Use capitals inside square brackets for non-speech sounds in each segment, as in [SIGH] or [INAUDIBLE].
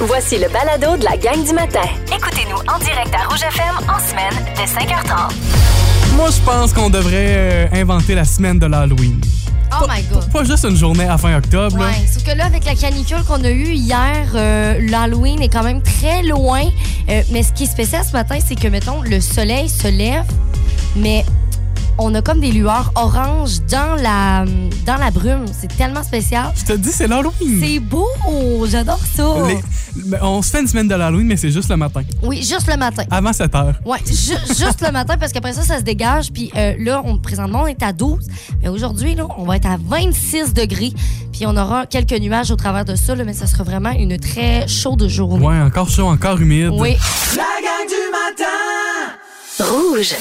Voici le balado de la gang du matin. Écoutez-nous en direct à Rouge FM en semaine dès 5h30. Moi, je pense qu'on devrait euh, inventer la semaine de l'Halloween. Oh my God. Pas juste une journée à fin octobre. là. Ouais, sauf que là, avec la canicule qu'on a eue hier, euh, l'Halloween est quand même très loin. Euh, mais ce qui est spécial ce matin, c'est que, mettons, le soleil se lève, mais on a comme des lueurs oranges dans la, dans la brume. C'est tellement spécial. Je te dis, c'est l'Halloween. C'est beau! J'adore ça! Les- mais on se fait une semaine de l'Halloween, mais c'est juste le matin. Oui, juste le matin. Avant 7 heures. Ouais, ju- juste le matin parce qu'après ça, ça se dégage. Puis euh, là, on, présentement, on est à 12. Mais aujourd'hui, là, on va être à 26 degrés. Puis on aura quelques nuages au travers de ça, là, mais ça sera vraiment une très chaude journée. Ouais, encore chaud, encore humide. Oui. La gang du Rouge.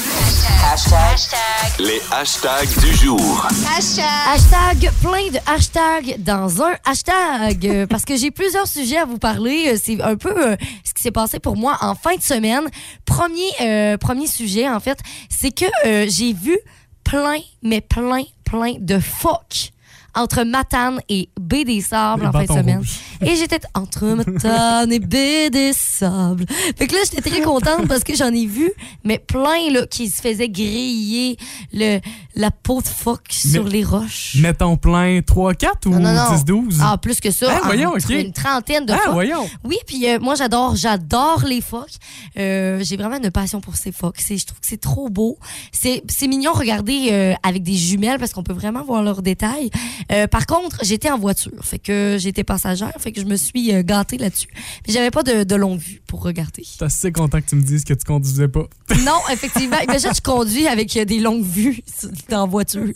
Les hashtags du jour. Hashtag, plein de hashtags dans un hashtag. Euh, parce que j'ai plusieurs sujets à vous parler. Euh, C'est un peu euh, ce qui s'est passé pour moi en fin de semaine. Premier, euh, premier sujet, en fait, c'est que euh, j'ai vu plein, mais plein, plein de phoques entre Matane et Baie des Sables Les en fin de semaine. [LAUGHS] Et j'étais entre Matane et Baie des Sables. Fait que là, j'étais très contente parce que j'en ai vu, mais plein là, qui se faisaient griller le, la peau de phoque sur les roches. Mettons plein 3, 4 ou Non, non, non. 10, 12? Ah, plus que ça. Ah, voyons, entre OK. Une trentaine de Ah, phoques. voyons. Oui, puis euh, moi, j'adore, j'adore les phoques. Euh, j'ai vraiment une passion pour ces phoques. Je trouve que c'est trop beau. C'est c'est mignon, regarder euh, avec des jumelles parce qu'on peut vraiment voir leurs détails. Euh, par contre, j'étais en voiture, fait que j'étais passagère, fait que je me suis euh, gâtée là-dessus. Mais j'avais pas de, de longue vue pour regarder. Je suis assez content que tu me dises que tu conduisais pas. [LAUGHS] Non, effectivement. Imagine, je conduis avec euh, des longues vues [LAUGHS] en voiture.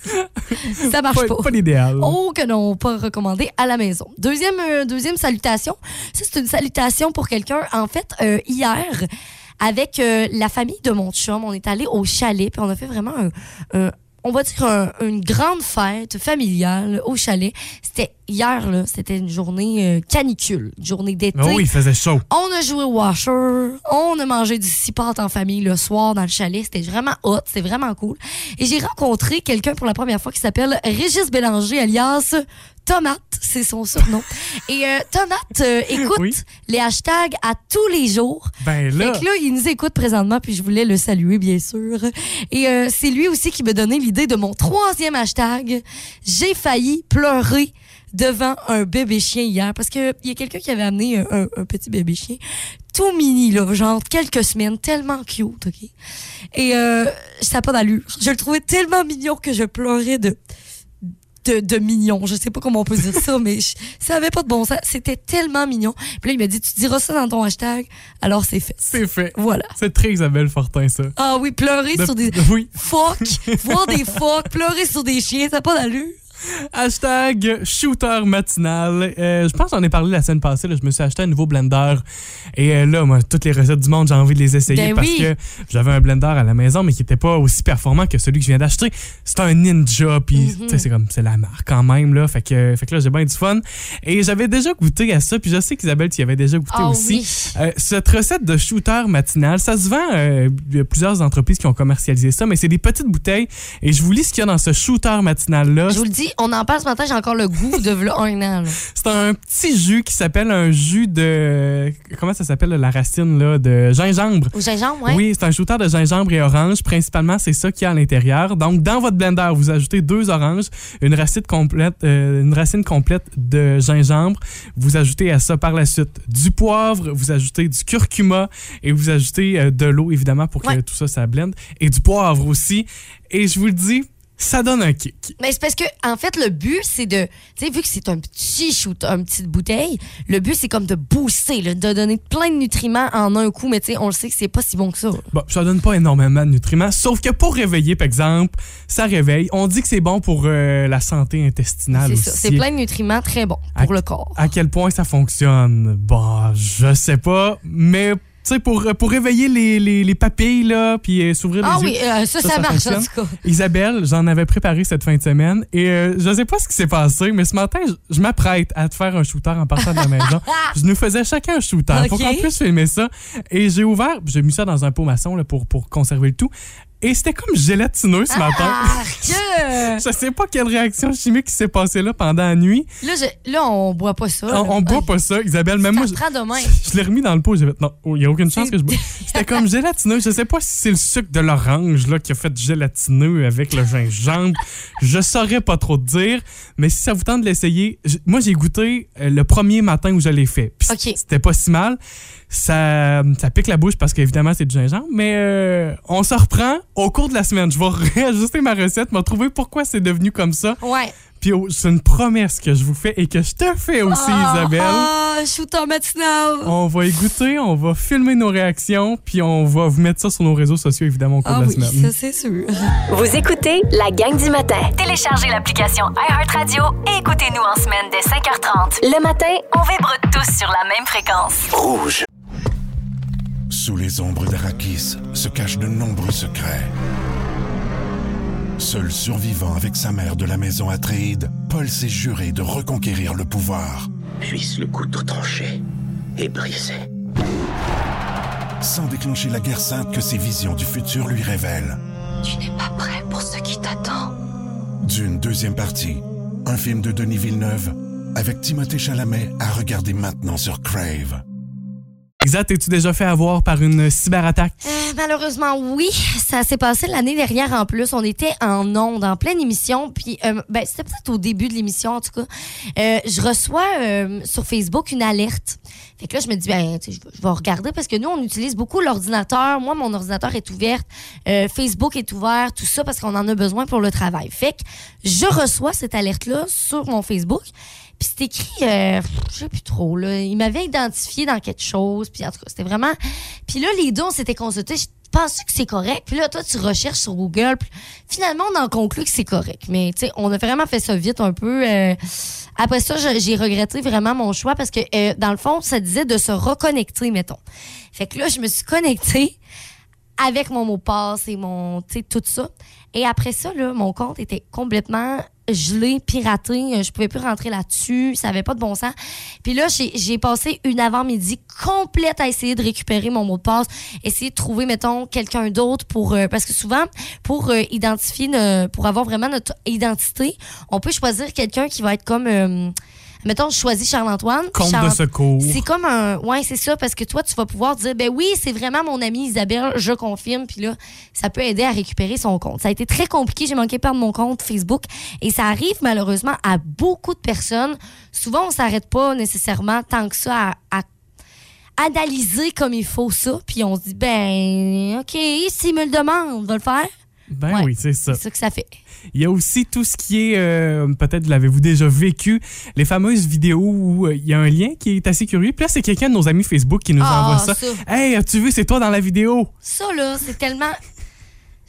Ça marche Pas, pas. pas l'idéal. Oh, que non, pas recommandé à la maison. Deuxième, euh, deuxième salutation. Ça, c'est une salutation pour quelqu'un. En fait, euh, hier, avec euh, la famille de mon chum, on est allé au chalet, puis on a fait vraiment un, un- on va dire un- une grande fête familiale au chalet. C'était hier, c'était une journée euh, canicule, une journée d'été. Oh oui, il faisait chaud. On a joué au washer, on a mangé du cipote en famille le soir dans le chalet. C'était vraiment hot, c'était vraiment cool. Et j'ai rencontré quelqu'un pour la première fois qui s'appelle Régis Bélanger, alias Tomate, c'est son surnom. [LAUGHS] Et euh, Tomate euh, écoute Oui. les hashtags à tous les jours. Ben là. Fait que là, il nous écoute présentement, puis je voulais le saluer, bien sûr. Et euh, c'est lui aussi qui m'a donné l'idée de mon troisième hashtag. J'ai failli pleurer devant un bébé chien hier, parce que il y a quelqu'un qui avait amené un, un- un petit bébé chien tout mini, là, genre quelques semaines, tellement cute, OK? Et euh, ça n'a pas d'allure. Je le trouvais tellement mignon que je pleurais de... De, de mignon. Je sais pas comment on peut dire ça, mais je- ça avait pas de bon sens. C'était tellement mignon. Puis là, il m'a dit, tu diras ça dans ton hashtag. Alors, c'est fait. C'est fait. Voilà. C'est très Isabelle Fortin, ça. Ah oui, pleurer De- sur des [LAUGHS] Oui. phoques, voir des phoques, pleurer sur des chiens, ça n'a pas d'allure. Hashtag shooter matinal. Euh, je pense que j'en ai parlé la semaine passée. là, je me suis acheté un nouveau blender. Et euh, là, moi, toutes les recettes du monde, j'ai envie de les essayer Ben parce oui. que j'avais un blender à la maison, mais qui n'était pas aussi performant que celui que je viens d'acheter. C'est un Ninja, puis tu sais, c'est comme, c'est la marque quand même, là. Fait que, fait que là, j'ai bien du fun. Et j'avais déjà goûté à ça, puis je sais qu'Isabelle, tu y avais déjà goûté Ah aussi. oui. Euh, cette recette de shooter matinal, ça se vend. Il y a plusieurs entreprises qui ont commercialisé ça, mais c'est des petites bouteilles. Et je vous lis ce qu'il y a dans ce shooter matinal-là. Je vous le dis, on en parle ce matin, j'ai encore le goût de v'là un an. [LAUGHS] C'est un petit jus qui s'appelle un jus de. Comment ça s'appelle la racine là De gingembre. Au gingembre, ouais. Oui, c'est un shooter de gingembre et orange. Principalement, c'est ça qu'il y a à l'intérieur. Donc, dans votre blender, vous ajoutez deux oranges, une racine complète, euh, une racine complète de gingembre. Vous ajoutez à ça par la suite du poivre, vous ajoutez du curcuma et vous ajoutez euh, de l'eau, évidemment, pour que Ouais. tout ça, ça blende. Et du poivre aussi. Et je vous le dis, ça donne un kick. Mais c'est parce que, en fait, le but, c'est de. Tu sais, vu que c'est un petit shoot, une petite bouteille, le but, c'est comme de booster, là, de donner plein de nutriments en un coup. Mais tu sais, on le sait que c'est pas si bon que ça. Bon, ça donne pas énormément de nutriments, sauf que pour réveiller, par exemple, ça réveille. On dit que c'est bon pour euh, la santé intestinale C'est aussi. ça. C'est plein de nutriments très bons pour À- le corps. À quel point ça fonctionne? Bon, je sais pas, mais tu sais, pour, pour réveiller les, les, les papilles, là, puis euh, s'ouvrir Ah les oui, yeux. euh, ça, ça, marche, en fonctionne. tout cas. Isabelle, j'en avais préparé cette fin de semaine et euh, je sais pas ce qui s'est passé, mais ce matin, je, je m'apprête à te faire un shooter en partant de la maison. [LAUGHS] je nous faisais chacun un shooter pour Ok. qu'on puisse filmer ça. Et j'ai ouvert, j'ai mis ça dans un pot maçon là, pour, pour conserver le tout. Et c'était comme gélatineux ce matin. [LAUGHS] Arc! Je sais pas quelle réaction chimique qui s'est passée là pendant la nuit. là, je- là, on boit pas ça. On, on boit pas ça, Isabelle. Même moi, je, l'ai remis dans le pot. J'ai fait non, il n'y a aucune chance que je bois. [LAUGHS] C'était comme gélatineux. Je sais pas si c'est le sucre de l'orange là qui a fait gélatineux avec le gingembre. Je saurais pas trop te dire, mais si ça vous tente de l'essayer, moi j'ai goûté euh, le premier matin où je l'ai fait. Puis Ok. C'était pas si mal. Ça, ça pique la bouche parce qu'évidemment c'est du gingembre, mais euh, on se reprend au cours de la semaine. Je vais [LAUGHS] réajuster ma recette, me trouver pourquoi c'est devenu comme ça. Ouais. Puis oh, c'est une promesse que je vous fais et que je te fais aussi, Isabelle. Ah, shooter matinal. On va y goûter, on va filmer nos réactions, puis on va vous mettre ça sur nos réseaux sociaux, évidemment, au cours Ah de la oui, semaine. ça, c'est sûr. Vous écoutez la gang du matin. Téléchargez l'application iHeartRadio et écoutez-nous en semaine dès 5h30. Le matin, on vibre tous sur la même fréquence. Rouge. Sous les ombres d'Arakis se cachent de nombreux secrets. Seul survivant avec sa mère de la maison Atréide, Paul s'est juré de reconquérir le pouvoir. Puisse le couteau tranché et brisé. sans déclencher la guerre sainte que ses visions du futur lui révèlent. Tu n'es pas prêt pour ce qui t'attend. D'une deuxième partie, un film de Denis Villeneuve avec Timothée Chalamet à regarder maintenant sur Crave. Exact, es-tu déjà fait avoir par une cyberattaque? Euh, malheureusement, oui. Ça s'est passé l'année dernière en plus. On était en onde, en pleine émission. Puis, euh, ben, c'était peut-être au début de l'émission, en tout cas. Euh, je reçois sur Facebook une alerte. Fait que là, je me dis, ben, je vais- regarder parce que nous, on utilise beaucoup l'ordinateur. Moi, mon ordinateur est ouvert. Facebook est ouvert, tout ça parce qu'on en a besoin pour le travail. Fait que je reçois cette alerte-là sur mon Facebook. Puis c'est écrit, euh, je sais plus trop, là. Il m'avait identifié dans quelque chose. Puis en tout cas, c'était vraiment. Puis là, les deux, on s'était consultés. Je pense que c'est correct. Puis là, toi, tu recherches sur Google. Puis finalement, on en conclut que c'est correct. Mais tu sais, on a vraiment fait ça vite un peu. euh. Après ça, j'ai regretté vraiment mon choix parce que euh, dans le fond, ça disait de se reconnecter, mettons. Fait que là, je me suis connectée avec mon mot de passe et mon, tu sais, tout ça. Et après ça, là, mon compte était complètement gelé, piraté. Euh, Je pouvais plus rentrer là-dessus. Ça avait pas de bon sens. Puis là, j'ai passé une avant-midi complète à essayer de récupérer mon mot de passe, essayer de trouver, mettons, quelqu'un d'autre pour... euh, parce que souvent, pour euh, identifier, pour avoir vraiment notre identité, on peut choisir quelqu'un qui va être comme... mettons, je choisis Charles-Antoine. Compte de secours. c'est comme un. Ouais, c'est ça, parce que toi, tu vas pouvoir dire, ben oui, c'est vraiment mon amie Isabelle, je confirme, puis là, ça peut aider à récupérer son compte. Ça a été très compliqué, j'ai manqué perdre mon compte Facebook, et ça arrive malheureusement à beaucoup de personnes. Souvent, on s'arrête pas nécessairement tant que ça à, à analyser comme il faut ça, puis on se dit, ben, OK, s'il me le demande, on va le faire. Ben Ouais. oui, c'est ça. C'est ça que ça fait. Il y a aussi tout ce qui est, euh, peut-être l'avez-vous déjà vécu, les fameuses vidéos où euh, il y a un lien qui est assez curieux. Puis là, c'est quelqu'un de nos amis Facebook qui nous Ah, envoie ça. ça. Hey, as-tu vu, c'est toi dans la vidéo? Ça, là, c'est tellement.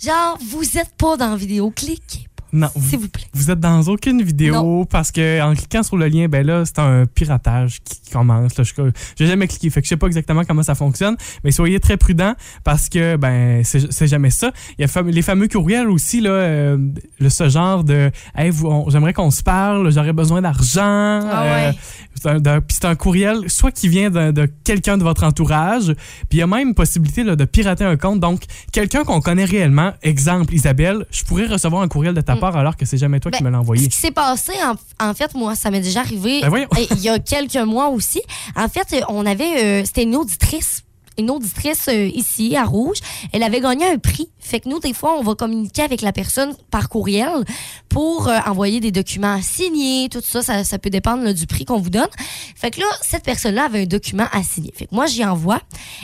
Genre, vous êtes pas dans la vidéo, cliquez Non, s'il vous, plaît. vous êtes dans aucune vidéo parce que en cliquant sur le lien, ben là, c'est un piratage qui commence. Là, je j'ai jamais cliqué, fait que je sais pas exactement comment ça fonctionne, mais soyez très prudents parce que ben c'est jamais ça. Il y a les fameux courriels aussi là, euh, le ce genre de, hey, j'aimerais qu'on se parle, j'aurais besoin d'argent. Ah euh, ouais. c'est un, d'un- puis c'est un courriel soit qui vient de, de quelqu'un de votre entourage, puis il y a même possibilité là, de pirater un compte. Donc, quelqu'un qu'on connaît réellement, exemple Isabelle, je pourrais recevoir un courriel de ta part alors que c'est jamais toi qui Ben, me l'as envoyé. Ce qui s'est passé, en, en fait, moi, ça m'est déjà arrivé Ben il y a [LAUGHS] quelques mois aussi. En fait, on avait, euh, c'était une auditrice. Une auditrice euh, ici à Rouge, elle avait gagné un prix. Fait que nous, des fois, on va communiquer avec la personne par courriel pour euh, envoyer des documents à signer, tout ça. Ça, ça peut dépendre là, du prix qu'on vous donne. Fait que là, cette personne-là avait un document à signer. Fait que moi, j'y envoie.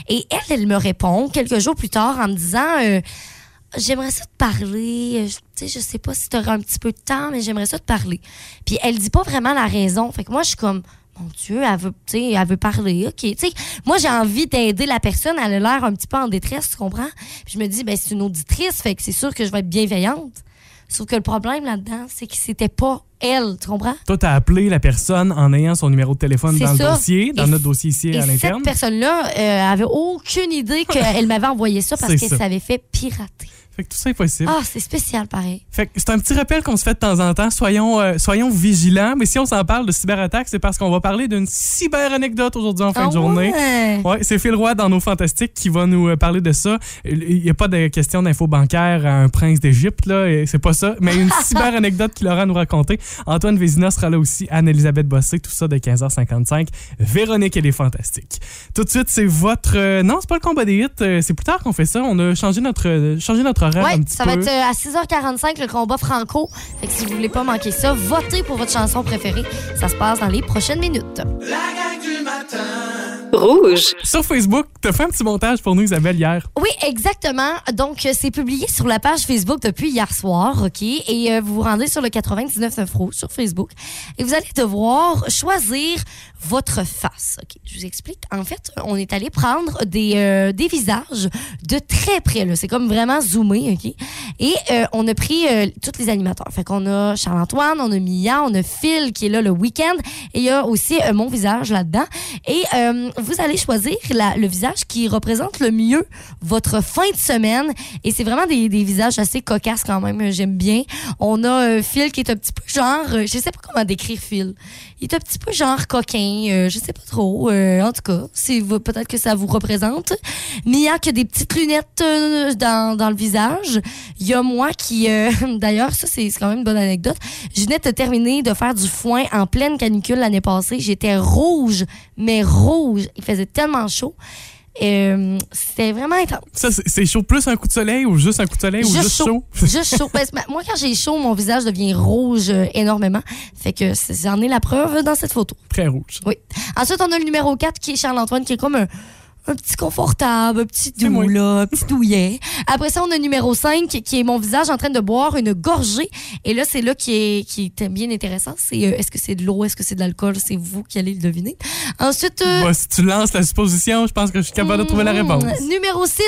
Et elle, elle me répond quelques jours plus tard en me disant... euh, j'aimerais ça te parler. Euh, Je, je sais pas si tu auras un petit peu de temps, mais j'aimerais ça te parler. Puis elle dit pas vraiment la raison. Fait que moi, je suis comme, mon Dieu, elle veut, elle veut parler. OK. Tu sais, moi, j'ai envie d'aider la personne. Elle a l'air un petit peu en détresse, tu comprends? Puis je me dis, ben, c'est une auditrice, fait que c'est sûr que je vais être bienveillante. Sauf que le problème là-dedans, c'est que c'était pas elle, tu comprends? Toi, t'as appelé la personne en ayant son numéro de téléphone dans le dossier, dans Et notre dossier ici Et à l'interne. cette personne-là euh, avait aucune idée [LAUGHS] qu'elle m'avait envoyé ça parce qu'elle s'avait fait pirater. Fait que tout ça est possible. Ah, c'est spécial, pareil. Fait que c'est un petit rappel qu'on se fait de temps en temps. Soyons, euh, soyons vigilants. Mais si on s'en parle de cyberattaque, c'est parce qu'on va parler d'une cyber-anecdote aujourd'hui en fin Ah de journée. ouais? Ouais, c'est Phil Roy dans nos fantastiques qui va nous euh, parler de ça. Il n'y a pas de question d'info bancaire à un prince d'Égypte, là, c'est pas ça, mais une [LAUGHS] cyber anecdote qu'il aura à nous raconter. Antoine Vézina sera là aussi, Anne-Elisabeth Bossé, tout ça de 15h55. Véronique, elle est fantastique. Tout de suite, c'est votre. euh, non, c'est pas le combat des hits, c'est plus tard qu'on fait ça. On a changé notre, changé notre horaire Ouais, un petit ça peu. va être euh, à 6h45 le combat franco. Fait que si vous voulez pas manquer ça, votez pour votre chanson préférée. Ça se passe dans les prochaines minutes. La gang du matin. Rouge. Sur Facebook, t'as fait un petit montage pour nous, Isabelle, hier. Oui, exactement. Donc, euh, c'est publié sur la page Facebook depuis hier soir, OK? Et euh, vous vous rendez sur le 99.9 Rouge sur Facebook et vous allez devoir choisir votre face? Je vous explique. En fait, on est allé prendre des, euh, des visages de très près. C'est comme vraiment zoomé? Et euh, on a pris euh, tous les animateurs. Fait qu'on a Charles-Antoine, on a Mia, on a Phil qui est là le week-end et il y a aussi mon visage là-dedans. Et vous allez choisir le visage qui représente le mieux votre fin de semaine. Et c'est vraiment des, des visages assez cocasses quand même. J'aime bien. On a Phil qui est un petit peu genre, je sais pas comment décrire Phil. Il est un petit peu genre coquin, euh, je sais pas trop. euh, en tout cas, peut-être que ça vous représente. Mia qui a des petites lunettes euh, dans, dans le visage. Il y a moi qui, euh, [LAUGHS] d'ailleurs, ça c'est quand même une bonne anecdote. Je venais de terminer de faire du foin en pleine canicule l'année passée. J'étais rouge, mais rouge. Il faisait tellement chaud. Euh, C'était vraiment intense. Ça, c'est c'est chaud plus un coup de soleil ou juste un coup de soleil ou juste chaud? [LAUGHS] Juste chaud. Ben, c'est- moi, quand j'ai chaud, mon visage devient rouge euh, énormément. Fait que c'est- j'en ai la preuve dans cette photo. Très rouge. Oui. Ensuite, on a le numéro 4 qui est Charles-Antoine, qui est comme un, un petit confortable, un petit doux, là, un petit douillet. Après ça, on a numéro 5 qui est mon visage en train de boire une gorgée. Et là, c'est là qui est, qui est bien intéressant. C'est euh, est-ce que c'est de l'eau, est-ce que c'est de l'alcool? C'est vous qui allez le deviner. Ensuite, euh, Bah, si tu lances la supposition, je pense que je suis capable de trouver la hmm, réponse. Numéro 6,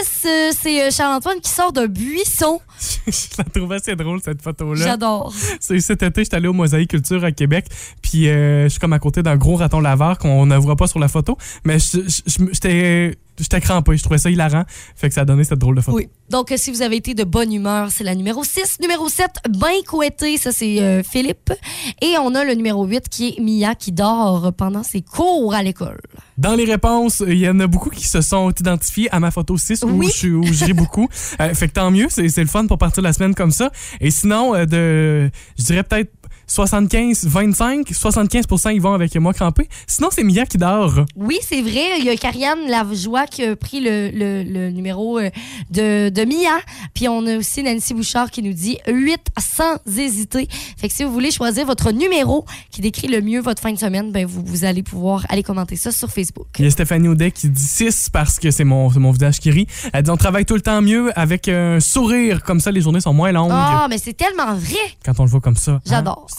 c'est euh, Charles-Antoine qui sort d'un buisson. [LAUGHS] je la trouve assez drôle, cette photo-là. J'adore. Cet été, j'étais allé au Mosaïque Culture à Québec, puis euh, je suis comme à côté d'un gros raton laveur qu'on ne voit pas sur la photo, mais je- je- je- j'étais j'étais crampé, je trouvais ça hilarant, fait que ça a donné cette drôle de photo. Oui. Donc, euh, si vous avez été de bonne humeur, c'est la numéro 6. Numéro 7, ben couetté, ça c'est euh, Philippe. Et on a le numéro 8 qui est Mia qui dort pendant ses cours à l'école. Dans les réponses, il y en a beaucoup qui se sont identifiés à ma photo 6 où, Oui. je, suis- où je ris beaucoup. [LAUGHS] Euh, fait que tant mieux, c'est c'est le fun pour partir la semaine comme ça. Et sinon, euh, de, je dirais peut-être 75, 25, 75 ils vont avec moi crampé. Sinon, c'est Mia qui dort. Oui, c'est vrai. Il y a Karianne Lajoie qui a pris le, le- le numéro euh, de, de Mia. Puis on a aussi Nancy Bouchard qui nous dit 8 sans hésiter. Fait que si vous voulez choisir votre numéro qui décrit le mieux votre fin de semaine, ben vous, vous allez pouvoir aller commenter ça sur Facebook. Il y a Stéphanie Audet qui dit 6 parce que c'est mon, mon visage qui rit. Elle dit on travaille tout le temps mieux avec un sourire, comme ça les journées sont moins longues Ah, mais c'est tellement vrai. quand on le voit comme ça. hein?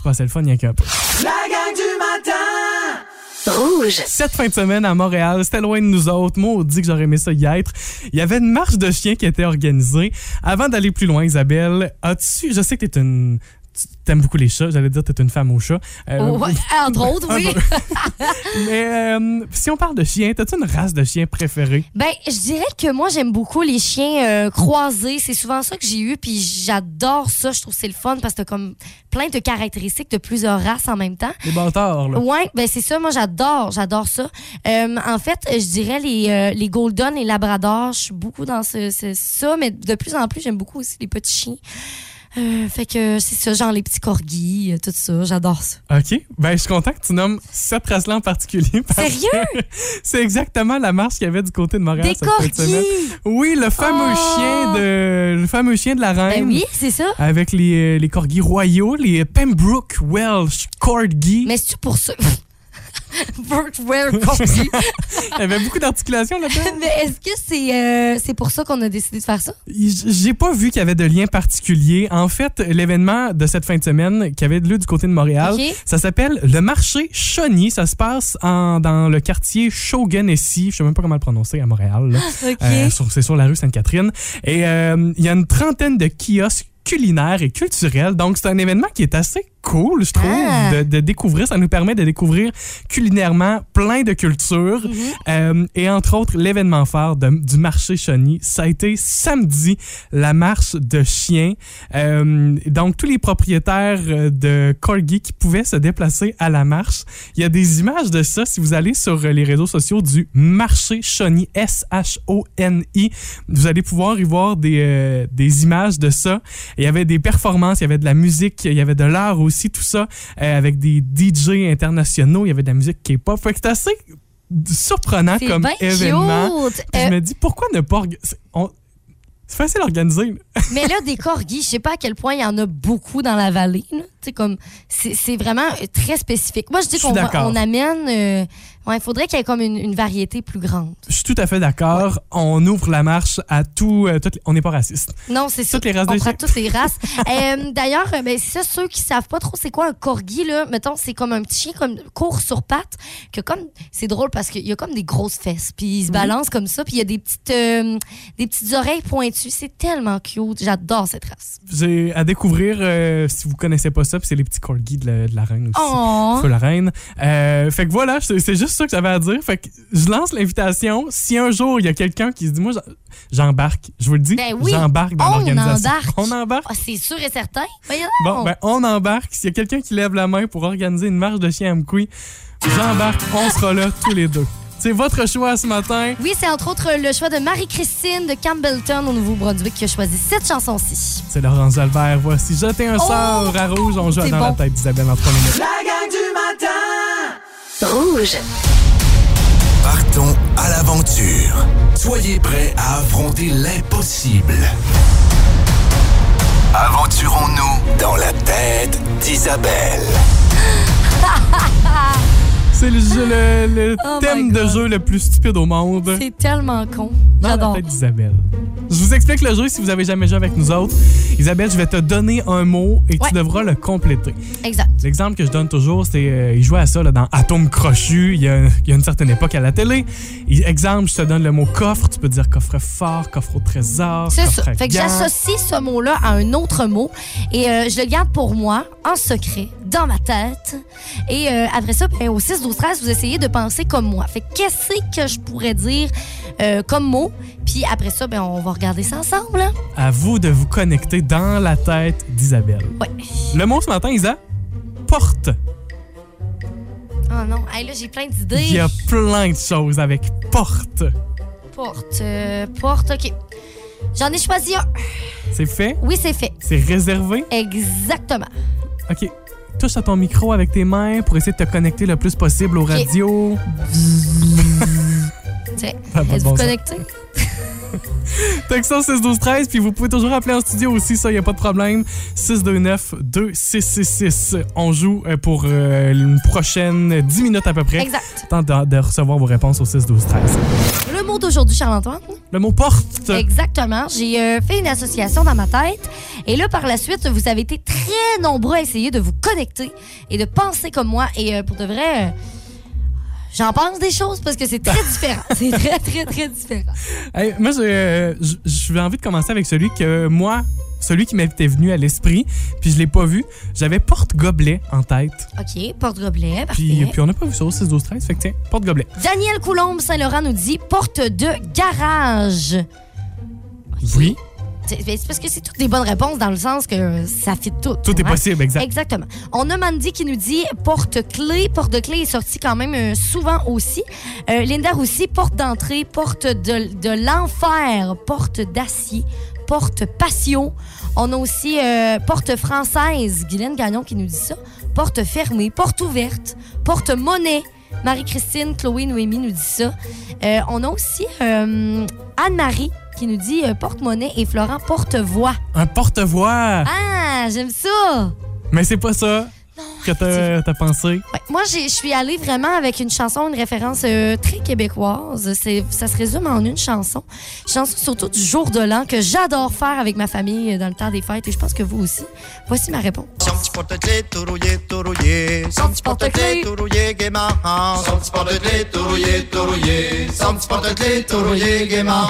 J'adore. C'est pas assez le fun, il y a qu'un peu. La gang du matin. Rouge. Cette fin de semaine à Montréal, c'était loin de nous autres. Moi, on dit que j'aurais aimé ça y être. Il y avait une marche de chiens qui était organisée. Avant d'aller plus loin, Isabelle, as-tu, je sais que t'es une, tu t'aimes beaucoup les chats. J'allais dire que t'es une femme aux chats. Euh, Oh, ouais, [LAUGHS] entre autres, oui. [LAUGHS] Mais euh, si on parle de chiens, t'as-tu une race de chiens préférée? Ben, je dirais que moi, j'aime beaucoup les chiens euh, croisés. C'est souvent ça que j'ai eu, puis j'adore ça. Je trouve que c'est le fun parce que t'as comme plein de caractéristiques de plusieurs races en même temps. Les bâtards, là. Ouais, ben c'est ça. Moi, j'adore, j'adore ça. Euh, en fait, je dirais les, les Golden et Labrador. Je suis beaucoup dans ce, ce- ça, mais de plus en plus, j'aime beaucoup aussi les petits chiens. Euh, fait que c'est ça, genre les petits corgis, euh, tout ça. J'adore ça. OK. Ben, je suis content que tu nommes cette race-là en particulier. Sérieux? [LAUGHS] C'est exactement la marche qu'il y avait du côté de Montréal Des corgis! Oui, le fameux Oh! chien de le fameux chien de la reine. Ben oui, c'est ça. Avec les, euh, les corgis royaux, les Pembroke Welsh Corgi. Mais c'est pour ça? [LAUGHS] Workwear. [LAUGHS] Il y avait beaucoup d'articulations là-dedans. [LAUGHS] Mais est-ce que c'est euh, c'est pour ça qu'on a décidé de faire ça? J'ai pas vu qu'il y avait de lien particulier. En fait, l'événement de cette fin de semaine qui avait lieu du côté de Montréal, ça s'appelle le marché Shawnee. Ça se passe en- dans le quartier Shoganessi. Je sais même pas comment le prononcer à Montréal. Euh, c'est sur la rue Sainte-Catherine. Et euh, il y a une trentaine de kiosques culinaires et culturels. Donc, c'est un événement qui est assez cool, je trouve, Ah. de, de découvrir. Ça nous permet de découvrir culinairement plein de cultures. Euh, et entre autres, l'événement phare de- du marché Chauny, ça a été samedi, la marche de chiens. Euh, donc, tous les propriétaires euh, de Corgi qui pouvaient se déplacer à la marche. Il y a des images de ça si vous allez sur les réseaux sociaux du marché Chauny, S-H-O-N-I. Vous allez pouvoir y voir des, euh, des images de ça. Il y avait des performances, il y avait de la musique, il y avait de l'art aussi, tout ça, euh, avec des DJ internationaux, il y avait de la musique K-pop. Fait que c'est assez surprenant comme bien événement. cute. Puis Euh, je me dis, pourquoi ne pas... c'est- on- C'est facile à organiser. [LAUGHS] Mais là, des corgis, je sais pas à quel point il y en a beaucoup dans la vallée. là. Comme, c'est c'est vraiment euh, très spécifique. Moi, je dis Je qu'on va- d'accord. on amène. euh, ouais, il faudrait qu'il y ait comme une, une variété plus grande. Je suis tout à fait d'accord. On ouvre la marche à tout... euh, toutes les- On n'est pas raciste. Non, c'est ça. Toutes les races on prend toutes les races. Euh, D'ailleurs, euh, ben, c'est ça, ceux qui savent pas trop c'est quoi un corgi, là, mettons, c'est comme un petit chien comme court sur pattes, que comme, c'est drôle parce qu'il y a comme des grosses fesses, puis il se balance comme ça, puis il y a des petites, euh, des petites oreilles pointues. C'est tellement cute. J'adore cette race. J'ai à découvrir, si vous connaissez pas ça, c'est les petits corgis de la, de la reine aussi. Oh! Feu la reine. Fait que voilà, c'est c'est juste ça que j'avais à dire. Fait que je lance l'invitation. Si un jour il y a quelqu'un qui se dit, moi, j'en- j'embarque, je vous le dis, Ben oui, j'embarque dans on l'organisation. embarque. On embarque. Ah, c'est sûr et certain. Voyons Bon, ben, on embarque. S'il y a quelqu'un qui lève la main pour organiser une marche de chien à Mkoui, j'embarque. On sera là tous les deux. C'est votre choix ce matin. Oui, c'est entre autres le choix de Marie-Christine de Campbellton au Nouveau-Brunswick qui a choisi cette chanson-ci. C'est Laurence Albert. Voici Jeter un sort à rouge. On joue Oh! dans la tête d'Isabelle en trois minutes. La gang du matin Rouge. Partons à l'aventure. Soyez prêts à affronter l'impossible. Aventurons-nous dans la tête d'Isabelle. [LAUGHS] C'est le, jeu- le- le Oh thème de jeu le plus stupide au monde. C'est tellement con. J'adore. d'Isabelle. Je vous explique le jeu si vous avez jamais joué avec nous autres. Isabelle, je vais te donner un mot et Ouais. tu devras le compléter. Exact. L'exemple que je donne toujours, c'est euh, il jouait à ça là, dans Atome crochu. Il y, a, il y a une certaine époque à la télé. Et, exemple, je te donne le mot coffre. Tu peux dire coffre fort, coffre au trésor. C'est ça. Fait que j'associe ce mot-là à un autre mot et euh, je le garde pour moi, en secret, dans ma tête. Et euh, après ça, ben, au 6, 12, 13, vous essayez de penser comme moi. Fait que qu'est-ce que je pourrais dire euh, comme mot? Puis après ça, ben, on va regarder ça ensemble. hein? À vous de vous connecter dans la tête d'Isabelle. Ouais. Le mot ce matin, Isa, porte. Oh non, hey, là, j'ai plein Il d'idées. y a plein de choses avec porte. Porte, euh, porte, OK. J'en ai choisi un. C'est fait? Oui, c'est fait. C'est réservé? Exactement. OK. Touche à ton micro avec tes mains pour essayer de te connecter le plus possible aux radios. [LAUGHS] Tiens, êtes-vous bon connecté? Texto 6 12 13 puis vous pouvez toujours appeler en studio aussi, ça y a pas de problème. 629 2666. On joue euh, pour euh, une prochaine 10 minutes à peu près. Exact. Temps de, de recevoir vos réponses au 6 12 13. Le mot d'aujourd'hui, Charles-Antoine? Le mot porte. Exactement. J'ai euh, fait une association dans ma tête. Et là, par la suite, vous avez été très nombreux à essayer de vous connecter et de penser comme moi. Et euh, pour de vrai, j'en pense des choses parce que c'est très différent. [LAUGHS] C'est très, très, très différent. Hey, moi, j'ai euh, envie de commencer avec celui que moi, celui qui m'était venu à l'esprit, puis je l'ai pas vu. J'avais porte-gobelet en tête. OK, porte-gobelet, parfait. Puis, puis on n'a pas vu ça au 6 12 13. Fait que tiens, porte-gobelet. Daniel Coulombe Saint-Laurent nous dit porte de garage. Oui, C'est parce que c'est toutes des bonnes réponses dans le sens que ça fait tout. tout est possible, exact. Exactement. On a Mandy qui nous dit porte-clé. Porte-clé est sorti quand même euh, souvent aussi. Euh, Linda aussi, porte d'entrée, porte de, de l'enfer, porte d'acier, porte passion. On a aussi euh, porte française, Guylaine Gagnon qui nous dit ça. Porte fermée, porte ouverte, porte monnaie. Marie-Christine, Chloé, Noémie nous dit ça. Euh, on a aussi euh, Anne-Marie qui nous dit euh, porte-monnaie et Florent porte-voix. Un porte-voix. Ah, j'aime ça! Mais c'est pas ça. Que t'as as pensé? Ouais, moi, j'ai- je suis allée vraiment avec une chanson, une référence euh, très québécoise. C'est- Ça se résume en une chanson. Chanson surtout du jour de l'an que j'adore faire avec ma famille euh, dans le temps des fêtes et je pense que vous aussi. Voici ma réponse. Son petit porte-clés tout rouillé, tout rouillé. Son petit porte-clés tout rouillé, gaiement. Son petit porte-clés tout rouillé, tout rouillé. Son petit porte-clés tout rouillé, gaiement.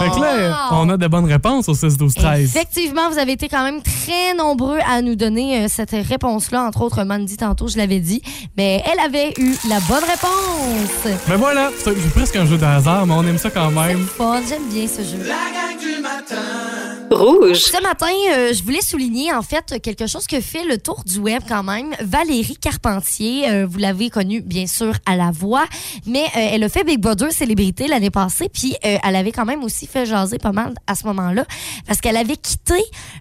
Fait que là, on a de bonnes réponses au 6-12-13. Effectivement, vous avez été quand même très nombreux à nous donner euh, cette réponse-là. Entre autres, Mandy, tantôt, je l'avais dit. Mais elle avait eu la bonne réponse. Mais voilà, c'est presque un jeu de hasard, mais on aime ça quand même. Fun, j'aime bien ce jeu. La gang du matin. Ce matin, euh, je voulais souligner en fait quelque chose que fait le tour du web quand même. Valérie Carpentier, euh, vous l'avez connue bien sûr à la voix, mais euh, elle a fait Big Brother célébrité l'année passée, puis elle avait quand même aussi fait jaser pas mal à ce moment-là parce qu'elle avait quitté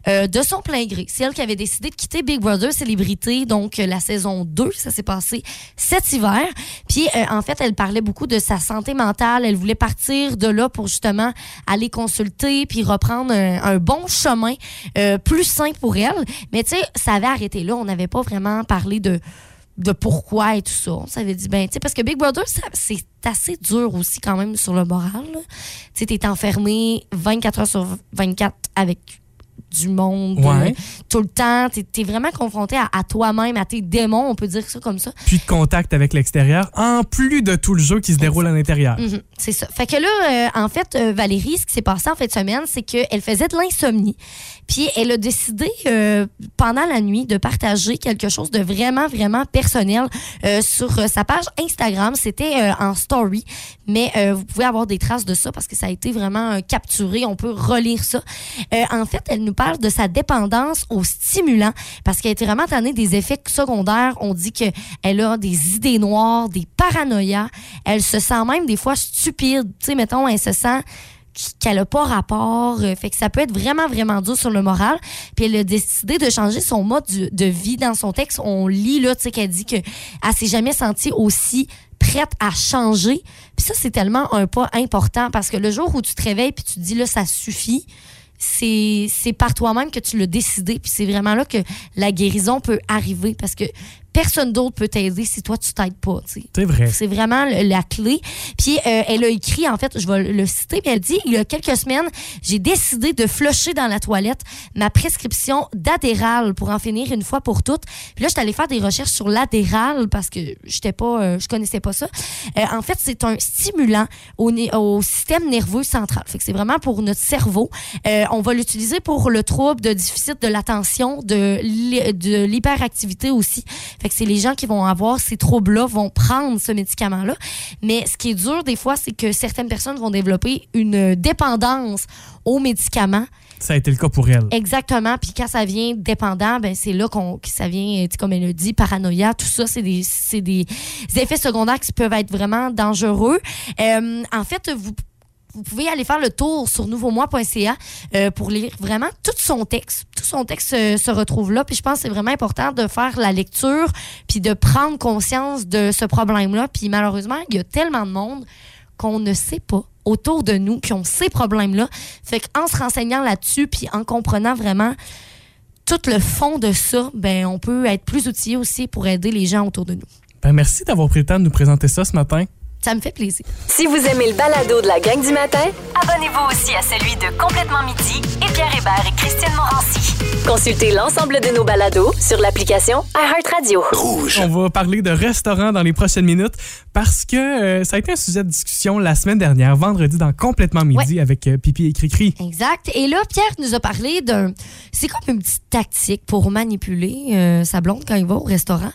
de son plein gré. C'est elle qui avait décidé de quitter Big Brother célébrité, donc la saison 2, ça s'est passé cet hiver. Puis en fait, elle parlait beaucoup de sa santé mentale. Elle voulait partir de là pour justement aller consulter puis reprendre un, un bon chemin euh, plus sain pour elle. Mais tu sais, ça avait arrêté là. On n'avait pas vraiment parlé de pourquoi et tout ça. On s'avait dit, ben, tu sais, parce que Big Brother, c'est assez dur aussi quand même sur le moral. Tu sais, t'es enfermé 24 heures sur 24 avec du monde Ouais. euh, tout le temps. T'es es vraiment confronté à, à toi-même, à tes démons, on peut dire ça comme ça. Puis de contact avec l'extérieur, en plus de tout le jeu qui se déroule à l'intérieur. Mhm, c'est ça. Fait que là, euh, en fait, euh, Valérie, ce qui s'est passé en fin de semaine, c'est qu'elle faisait de l'insomnie. Puis elle a décidé, euh, pendant la nuit, de partager quelque chose de vraiment, vraiment personnel euh, sur euh, sa page Instagram. C'était euh, en story, mais euh, vous pouvez avoir des traces de ça parce que ça a été vraiment capturé. On peut relire ça. En fait, elle nous parle de sa dépendance aux stimulants parce qu'elle était vraiment tannée des effets secondaires. On dit qu'elle a des idées noires, des paranoïas. Elle se sent même des fois stupide. Tu sais, mettons, elle se sent qu'elle a pas rapport. Euh, Fait que ça peut être vraiment, vraiment dur sur le moral. Puis elle a décidé de changer son mode de vie dans son texte. On lit, là, tu sais, qu'elle dit qu'elle s'est jamais sentie aussi prête à changer. Puis ça, c'est tellement un pas important parce que le jour où tu te réveilles puis tu te dis, là, ça suffit, c'est par toi-même que tu l'as décidé. Puis c'est vraiment là que la guérison peut arriver parce que personne d'autre peut t'aider si toi, tu t'aides pas. C'est vrai. C'est vraiment le- la clé. Puis euh, elle a écrit, en fait, je vais le citer, puis elle dit, il y a quelques semaines, j'ai décidé de flusher dans la toilette ma prescription d'Adéral pour en finir une fois pour toutes. Puis là, je suis allée faire des recherches sur l'Adéral parce que j'étais pas, euh, je connaissais pas ça. Euh, en fait, c'est un stimulant au, au système nerveux central. Fait que c'est vraiment pour notre cerveau. Euh, on va l'utiliser pour le trouble de déficit de l'attention, de l'hyperactivité aussi. Fait que c'est les gens qui vont avoir ces troubles-là vont prendre ce médicament-là. Mais ce qui est dur des fois, c'est que certaines personnes vont développer une dépendance aux médicaments. Ça a été le cas pour elle. Exactement. Puis quand ça vient dépendant, ben c'est là qu'on que ça vient, comme elle le dit, paranoïa, tout ça, c'est des, des effets secondaires qui peuvent être vraiment dangereux. Euh, en fait, vous vous pouvez aller faire le tour sur nouveaumois.ca euh, pour lire vraiment tout son texte. Tout son texte se retrouve là. Puis je pense que c'est vraiment important de faire la lecture puis de prendre conscience de ce problème-là. Puis malheureusement, il y a tellement de monde qu'on ne sait pas autour de nous qui ont ces problèmes-là. Fait qu'en se renseignant là-dessus puis en comprenant vraiment tout le fond de ça, ben on peut être plus outillé aussi pour aider les gens autour de nous. Ben, merci d'avoir pris le temps de nous présenter ça ce matin. Ça me fait plaisir. Si vous aimez le balado de la gang du matin, abonnez-vous aussi à celui de Complètement midi et Pierre Hébert et Christine Morancy. Consultez l'ensemble de nos balados sur l'application iHeartRadio. Rouge. On va parler de restaurants dans les prochaines minutes parce que euh, ça a été un sujet de discussion la semaine dernière, vendredi, dans Complètement Midi avec euh, Pipi et Cricri. Exact. Et là, Pierre nous a parlé d'un. C'est comme une petite tactique pour manipuler euh, sa blonde quand il va au restaurant.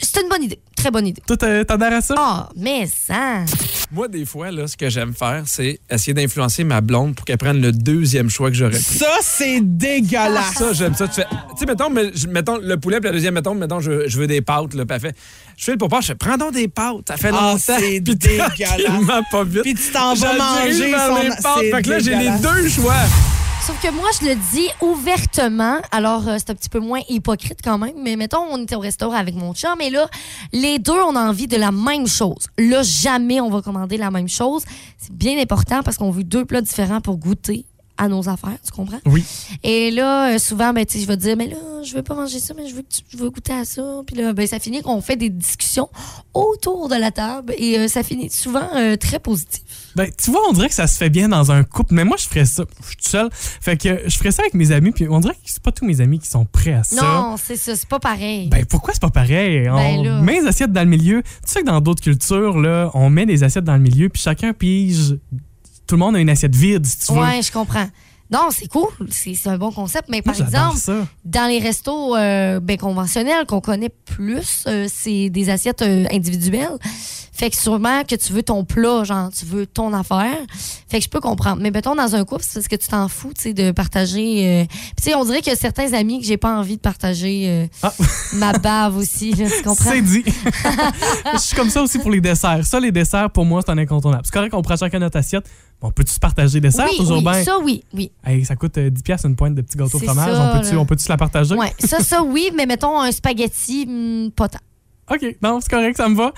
C'est une bonne idée. Très bonne idée. Toi, t'as- t'adhères à ça? Ah, mais ça. Moi, des fois, là, ce que j'aime faire, c'est essayer d'influencer ma blonde pour qu'elle prenne le deuxième choix que j'aurais pris. Ça, c'est dégueulasse. Ça, j'aime ça. Tu fais, tu sais, mettons, mais- mettons le poulet, puis la deuxième, mettons, mettons je, je veux des pâtes, là, puis elle fait, je fais le pour pas, je fais, prends donc des pâtes, ça fait Ah, longtemps. c'est [LAUGHS] Puis dégueulasse. tranquillement, pas vite. Puis tu t'en vas Je manger dirige vers son- les pâtes. c'est Fait que là, j'ai les dégueulasse. deux choix. Sauf que moi, je le dis ouvertement. Alors, euh, c'est un petit peu moins hypocrite quand même. Mais mettons, on était au restaurant avec mon chum. Et là, les deux, on a envie de la même chose. Là, jamais on va commander la même chose. C'est bien important parce qu'on veut deux plats différents pour goûter à nos affaires, tu comprends? Oui. Et là, euh, souvent, ben, je vais te dire, mais là, je veux pas manger ça, mais je veux, que tu- je veux goûter à ça. Puis là, ben, ça finit qu'on fait des discussions autour de la table et euh, ça finit souvent euh, très positif. Ben, tu vois, on dirait que ça se fait bien dans un couple, mais moi, je ferais ça. Je suis tout seul. Fait que je ferais ça avec mes amis, puis on dirait que c'est pas tous mes amis qui sont prêts à ça. Non, c'est ça, c'est pas pareil. Ben, pourquoi c'est pas pareil? Ben on là. met les assiettes dans le milieu. Tu sais que dans d'autres cultures, là, on met des assiettes dans le milieu, puis chacun pige. Tout le monde a une assiette vide, si tu veux. ouais, je comprends. Non, c'est cool, c'est un bon concept, mais par Moi, exemple, ça. dans les restos euh, ben, conventionnels qu'on connaît plus, euh, c'est des assiettes euh, individuelles. Fait que sûrement que tu veux ton plat, genre tu veux ton affaire. Fait que je peux comprendre. Mais mettons dans un couple, c'est parce que tu t'en fous, tu sais, de partager. tu sais, on dirait qu'il y a certains amis que j'ai pas envie de partager Ah. [LAUGHS] ma bave aussi, là, tu comprends? C'est dit. [LAUGHS] je suis comme ça aussi pour les desserts. Ça, les desserts, pour moi, c'est un incontournable. C'est correct qu'on prend chacun notre assiette. Bon, peut-tu se partager les desserts? oui, Toujours oui, bien. ça oui, oui. Hey, ça coûte euh, 10$ piastres une pointe de petit gâteau de fromage. ça, on peut-tu on peut se la partager? Ouais, ça, ça oui, mais mettons un spaghetti, hmm, pas tant. [LAUGHS] OK, non, c'est correct, ça me va.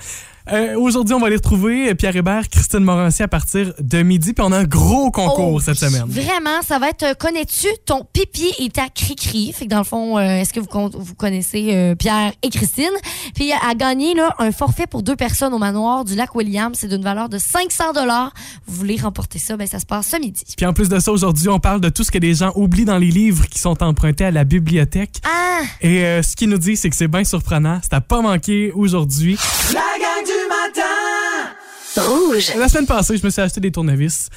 Euh, Aujourd'hui, on va aller retrouver Pierre Hébert, Christine Morancy à partir de midi, puis on a un gros concours Oh, cette semaine. Vraiment, ça va être euh, connais-tu ton pipi et ta cri-cri? Fait que dans le fond, euh, est-ce que vous, vous connaissez euh, Pierre et Christine? Puis à gagner là, un forfait pour deux personnes au manoir du lac William, c'est d'une valeur de 500 dollars. Vous voulez remporter ça, ben ça se passe ce midi. Puis en plus de ça, aujourd'hui, on parle de tout ce que les gens oublient dans les livres qui sont empruntés à la bibliothèque. Ah! Et euh, ce qu'ils nous dit, c'est que c'est bien surprenant. C'est à pas manquer aujourd'hui. La Rouge. La semaine passée, je me suis acheté des tournevis.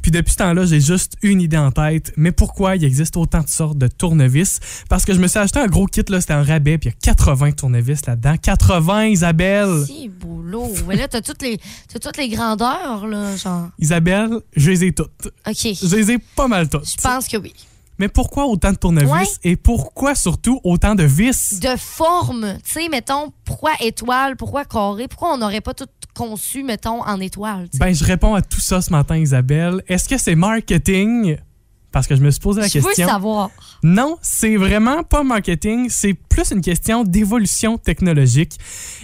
Puis depuis ce temps-là, j'ai juste une idée en tête. Mais pourquoi il existe autant de sortes de tournevis? Parce que je me suis acheté un gros kit, là, c'était un rabais, puis il y a 80 tournevis là-dedans. 80, Isabelle! Si, boulot. Mais là, t'as toutes les, t'as toutes les grandeurs, là, genre. Isabelle, je les ai toutes. OK. Je les ai pas mal toutes. Je pense que oui. Mais pourquoi autant de tournevis? Ouais. Et pourquoi surtout autant de vis? De forme. Tu sais, mettons, pourquoi étoile? Pourquoi carré? Pourquoi on n'aurait pas tout conçu, mettons, en étoile? Ben, je réponds à tout ça ce matin, Isabelle. Est-ce que c'est marketing? Parce que je me suis posé la Je veux question. savoir. Non, c'est vraiment pas marketing, c'est plus une question d'évolution technologique.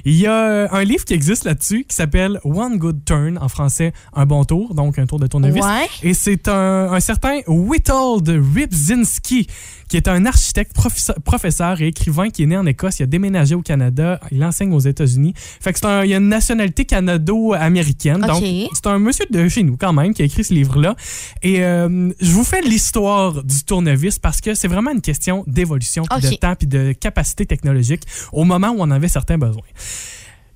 Il y a euh, un livre qui existe là-dessus qui s'appelle One Good Turn, en français, un bon tour, donc un tour de tournevis. Ouais. Et c'est un, un certain Witold Rybczynski, qui est un architecte, professeur, et écrivain qui est né en Écosse. Il a déménagé au Canada, il enseigne aux États-Unis. Fait que c'est un, il a une nationalité canado-américaine. Ok. Donc, c'est un monsieur de chez nous quand même qui a écrit ce livre-là. Et euh, je vous fais l'histoire du tournevis parce que c'est vraiment une question d'évolution, puis de temps, puis de capacité technologique au moment où on avait certains besoins.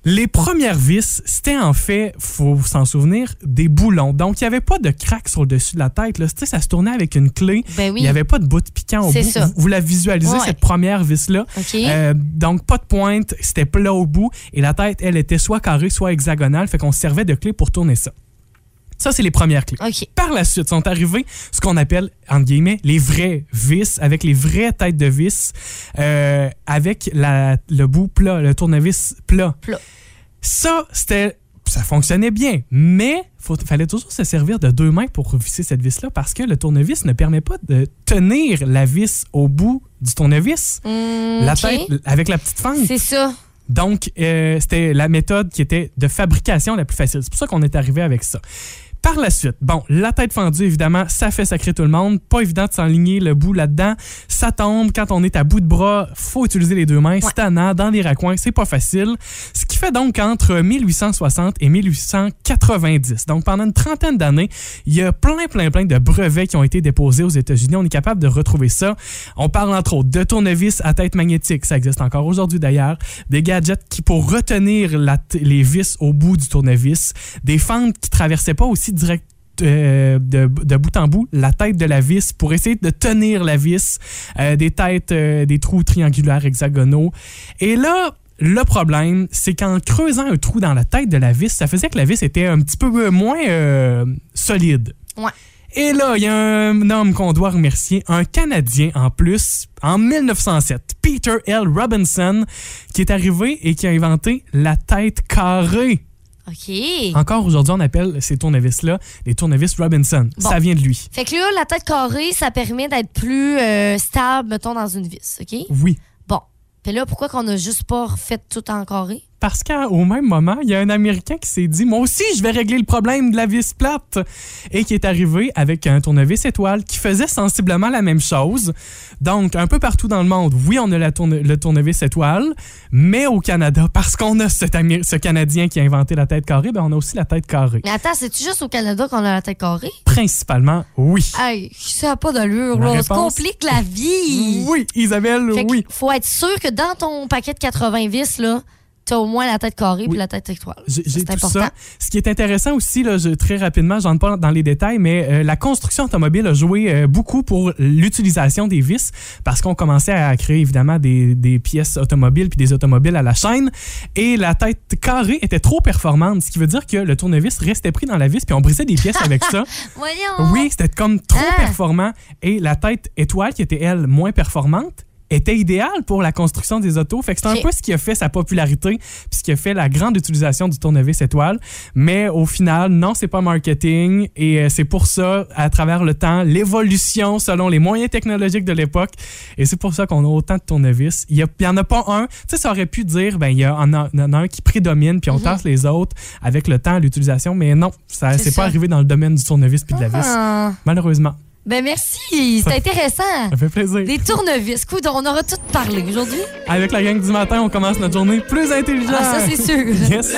Les premières vis, c'était en fait, faut s'en souvenir, des boulons. Donc, il n'y avait pas de craque sur le dessus de la tête. Là. Ça se tournait avec une clé. Ben oui. Il n'y avait pas de bout de piquant au bout. ça. Vous, vous la visualisez, Ouais. cette première vis-là. Euh, donc, pas de pointe, c'était plat au bout. Et la tête, elle était soit carrée, soit hexagonale. Fait qu'on se servait de clé pour tourner ça. Ça, c'est les premières clés. Par la suite, sont arrivés ce qu'on appelle, entre guillemets, les vrais vis, avec les vraies têtes de vis, euh, avec la, le bout plat, le tournevis plat. Plat. Ça, c'était. Ça fonctionnait bien, mais il fallait toujours se servir de deux mains pour visser cette vis-là parce que le tournevis ne permet pas de tenir la vis au bout du tournevis. Hum, La tête avec la petite fente. C'est ça. Donc, euh, c'était la méthode qui était de fabrication la plus facile. C'est pour ça qu'on est arrivé avec ça. Par la suite, bon, la tête fendue, évidemment, ça fait sacrer tout le monde. Pas évident de s'enligner le bout là-dedans. Ça tombe. Quand on est à bout de bras, faut utiliser les deux mains. C'est tannant. Dans les raccoins, c'est pas facile. Ce qui fait donc qu'entre 1860 et 1890, donc pendant une trentaine d'années, il y a plein, plein, plein de brevets qui ont été déposés aux États-Unis. On est capable de retrouver ça. On parle entre autres de tournevis à tête magnétique. Ça existe encore aujourd'hui d'ailleurs. Des gadgets qui, pour retenir la les vis au bout du tournevis, des fentes qui traversaient pas aussi direct euh, de, de bout en bout la tête de la vis pour essayer de tenir la vis, euh, des têtes, euh, des trous triangulaires hexagonaux. Et là, le problème, c'est qu'en creusant un trou dans la tête de la vis, ça faisait que la vis était un petit peu moins euh, solide. Ouais. Et là, il y a un homme qu'on doit remercier, un Canadien en plus, en 1907, Peter L. Robinson, qui est arrivé et qui a inventé la tête carrée. OK. Encore aujourd'hui, on appelle ces tournevis-là les tournevis Robinson. Bon. Ça vient de lui. Fait que là, la tête carrée, ça permet d'être plus euh, stable, mettons, dans une vis, OK? Oui. Bon. Puis là, pourquoi qu'on a juste pas refait tout en carré? Parce qu'au même moment, il y a un Américain qui s'est dit Moi aussi, je vais régler le problème de la vis plate. Et qui est arrivé avec un tournevis étoile qui faisait sensiblement la même chose. Donc, un peu partout dans le monde, oui, on a la tourne- le tournevis étoile, mais au Canada, [LAUGHS] parce qu'on a cet ce Canadien qui a inventé la tête carrée, ben, on a aussi la tête carrée. Mais attends, c'est-tu juste au Canada qu'on a la tête carrée? Principalement, oui. Hey, ça n'a pas d'allure. On se réponse? complique la vie. Oui, Isabelle, Fait oui. faut être sûr que dans ton paquet de 80 vis, là, t'as au moins la tête carrée puis la tête étoile. J'ai C'est tout important. ça. Ce qui est intéressant aussi, là, je, très rapidement, j'entre pas dans les détails, mais euh, la construction automobile a joué euh, beaucoup pour l'utilisation des vis parce qu'on commençait à créer évidemment des, des pièces automobiles puis des automobiles à la chaîne et la tête carrée était trop performante, ce qui veut dire que le tournevis restait pris dans la vis puis on brisait des pièces avec ça. [LAUGHS] Voyons. Oui, c'était comme trop Ah. performant. Et la tête étoile, qui était, elle, moins performante, était idéale pour la construction des autos. Fait que c'est un peu ce qui a fait sa popularité, puis ce qui a fait la grande utilisation du tournevis étoile. Mais au final, non, c'est pas marketing. Et euh, c'est pour ça, à travers le temps, l'évolution selon les moyens technologiques de l'époque. Et c'est pour ça qu'on a autant de tournevis. Il y, en a pas un. Tu sais, ça aurait pu dire, ben, il y, en a en un qui prédomine, puis on tasse les autres avec le temps, l'utilisation. Mais non, ça Mhm. C'est pas arrivé dans le domaine du tournevis puis de la vis. Ah. Malheureusement. Ben merci, c'est intéressant. Ça fait plaisir. Des tournevis. Coudon, on aura tout parlé aujourd'hui. Avec la gang du matin, on commence notre journée plus intelligente. Ah, ça, c'est sûr. Yes.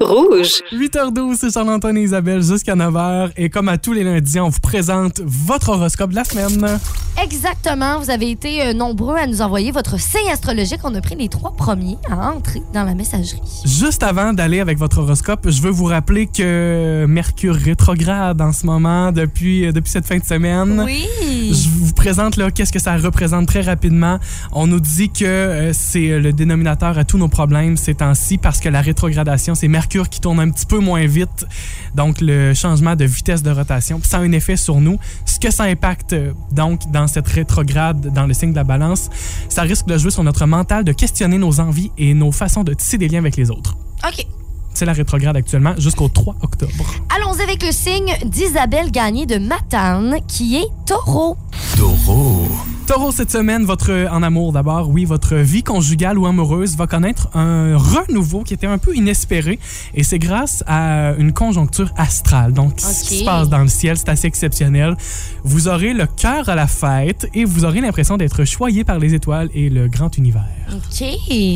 Rouge. 8h12, c'est Charles-Antoine et Isabelle jusqu'à 9h. Et comme à tous les lundis, on vous présente votre horoscope de la semaine. Exactement. Vous avez été euh, nombreux à nous envoyer votre signe astrologique. On a pris les trois premiers à entrer dans la messagerie. Juste avant d'aller avec votre horoscope, je veux vous rappeler que Mercure rétrograde en ce moment depuis, euh, depuis cette fin de semaine. Oui. Je vous présente là qu'est-ce que ça représente très rapidement. On nous dit que euh, c'est le dénominateur à tous nos problèmes ces temps-ci parce que la rétrogradation, c'est Mercure qui tourne un petit peu moins vite. Donc le changement de vitesse de rotation, Puis ça a un effet sur nous. Ce que ça impacte euh, donc dans cette rétrograde, dans le signe de la balance, ça risque de jouer sur notre mental, de questionner nos envies et nos façons de tisser des liens avec les autres. OK. C'est la rétrograde actuellement jusqu'au 3 octobre. Allons avec le signe d'Isabelle Gagné de Matane, qui est taureau. Taureau. Taureau, cette semaine, votre en amour d'abord, oui, votre vie conjugale ou amoureuse va connaître un renouveau qui était un peu inespéré et c'est grâce à une conjoncture astrale. Donc, ce qui se passe dans le ciel, c'est assez exceptionnel. Vous aurez le cœur à la fête et vous aurez l'impression d'être choyé par les étoiles et le grand univers. OK,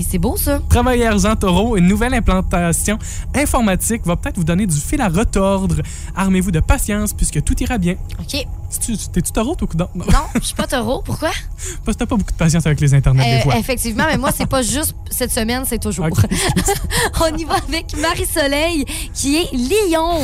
c'est beau ça. Travail argent taureau, une nouvelle implantation informatique va peut-être vous donner du fil à retordre. Armez-vous de patience puisque tout ira bien. OK. T'es-tu taureau, toi? Non? Non, je suis pas taureau. Pourquoi? Parce que t'as pas beaucoup de patience avec les internets, Euh, des fois. effectivement, mais moi, c'est pas [LAUGHS] juste cette semaine, c'est toujours. [LAUGHS] On y va avec Marie-Soleil, qui est Lion.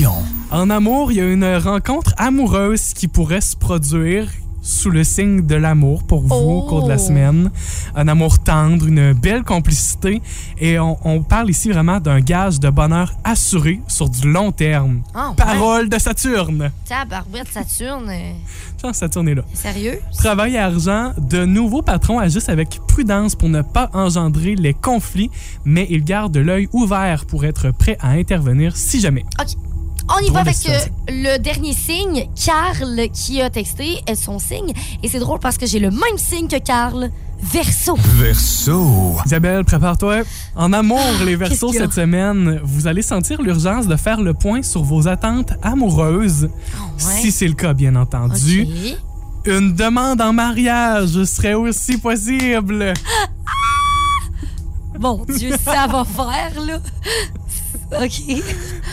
Lion. En amour, il y a une rencontre amoureuse qui pourrait se produire sous le signe de l'amour pour vous au cours de la Oh. semaine. Un amour tendre, une belle complicité. Et on, on parle ici vraiment d'un gage de bonheur assuré sur du long terme. Ah, ouais? Parole de Saturne. Tabarouette, Saturne. euh, Tiens, Saturne est là. Sérieux? Travail et argent, de nouveaux patrons agissent avec prudence pour ne pas engendrer les conflits, mais ils gardent l'œil ouvert pour être prêts à intervenir si jamais. On y va avec euh, le dernier signe, Carl, qui a texté son signe. Et c'est drôle parce que j'ai le même signe que Carl, Verseau. Verseau. Isabelle, prépare-toi. En amour, les Qu'est-ce versos qu'il y a? cette semaine, vous allez sentir l'urgence de faire le point sur vos attentes amoureuses. Si c'est le cas, bien entendu. Une demande en mariage serait aussi possible. Mon Dieu, ça va faire, là. [LAUGHS] OK.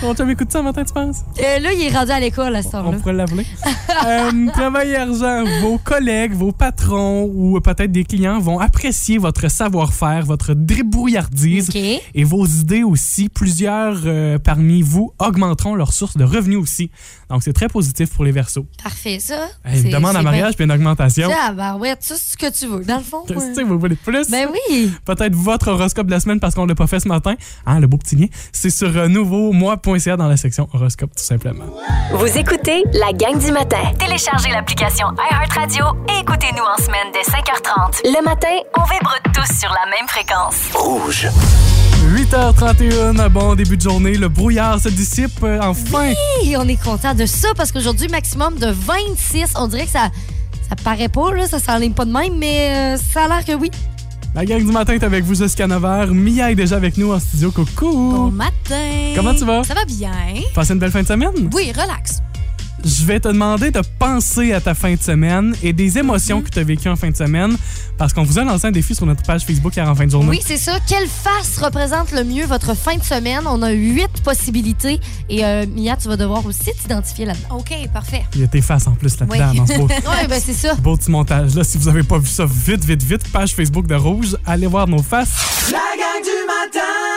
On te m'écoute ça matin, tu penses? Euh, là, il est rendu à l'école à ce On temps-là. pourrait l'appeler. [LAUGHS] euh, travail et argent, vos collègues, vos patrons ou peut-être des clients vont apprécier votre savoir-faire, votre débrouillardise et vos idées aussi. Plusieurs euh, parmi vous augmenteront leurs sources de revenus aussi. Donc, c'est très positif pour les versos. Parfait, ça. Hey, une C'est- demande en mariage puis une augmentation. bien- Tabarouette, ça, c'est ce que tu veux, dans le fond. Qu'est-ce ouais. que vous voulez plus? Ben oui. Peut-être votre horoscope de la semaine parce qu'on l'a pas fait ce matin. Hein, le beau petit lien. C'est sur euh, nouveau-moi.ca dans la section horoscope, tout simplement. Vous écoutez la gang du matin. Téléchargez l'application iHeartRadio et écoutez-nous en semaine dès 5h30. Le matin, on vibre tous sur la même fréquence. Rouge. 8h31, bon début de journée. Le brouillard se dissipe euh, enfin. Et on est content de ça parce qu'aujourd'hui, maximum de 26. On dirait que ça ça paraît pas, là, ça s'enligne pas de même, mais euh, ça a l'air que oui. La gang du matin est avec vous jusqu'à 9h. Mia est déjà avec nous en studio. Coucou! Bon matin. Comment tu vas? Ça va bien? Passez une belle fin de semaine? Oui, relax. Je vais te demander de penser à ta fin de semaine et des émotions que tu as vécues en fin de semaine parce qu'on vous a lancé un défi sur notre page Facebook hier en fin de journée. Oui, c'est ça. Quelle face représente le mieux votre fin de semaine? On a huit possibilités. Et euh, Mia, tu vas devoir aussi t'identifier là-dedans. OK, parfait. Il y a tes faces en plus là-dedans Oui. dans ce beau, [LAUGHS] ben c'est ça. beau petit montage. Là, si vous avez pas vu ça vite, vite, vite, page Facebook de Rouge, allez voir nos faces. La gang du matin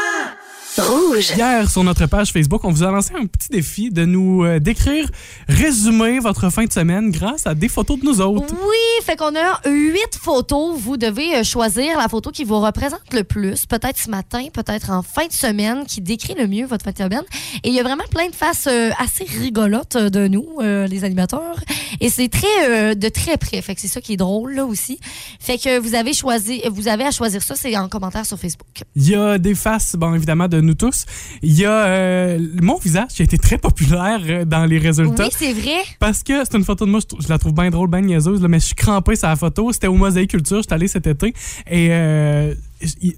Rouge. Hier, sur notre page Facebook, on vous a lancé un petit défi de nous euh, décrire, résumer votre fin de semaine grâce à des photos de nous autres. Oui, fait qu'on a huit photos. Vous devez euh, choisir la photo qui vous représente le plus, peut-être ce matin, peut-être en fin de semaine, qui décrit le mieux votre fin de semaine. Et il y a vraiment plein de faces euh, assez rigolotes de nous, euh, les animateurs. Et c'est très euh, de très près. Fait que c'est ça qui est drôle là aussi. Fait que vous avez choisi, vous avez à choisir ça, c'est en commentaire sur Facebook. Il y a des faces, bon, évidemment, de nous tous. Il y a euh, mon visage qui a été très populaire euh, dans les résultats. Oui, c'est vrai. Parce que c'est une photo de moi, je, la trouve bien drôle, bien niaiseuse, là, mais je suis crampé sur la photo. C'était au Mosaïque Culture, j'étais allé cet été. Et euh,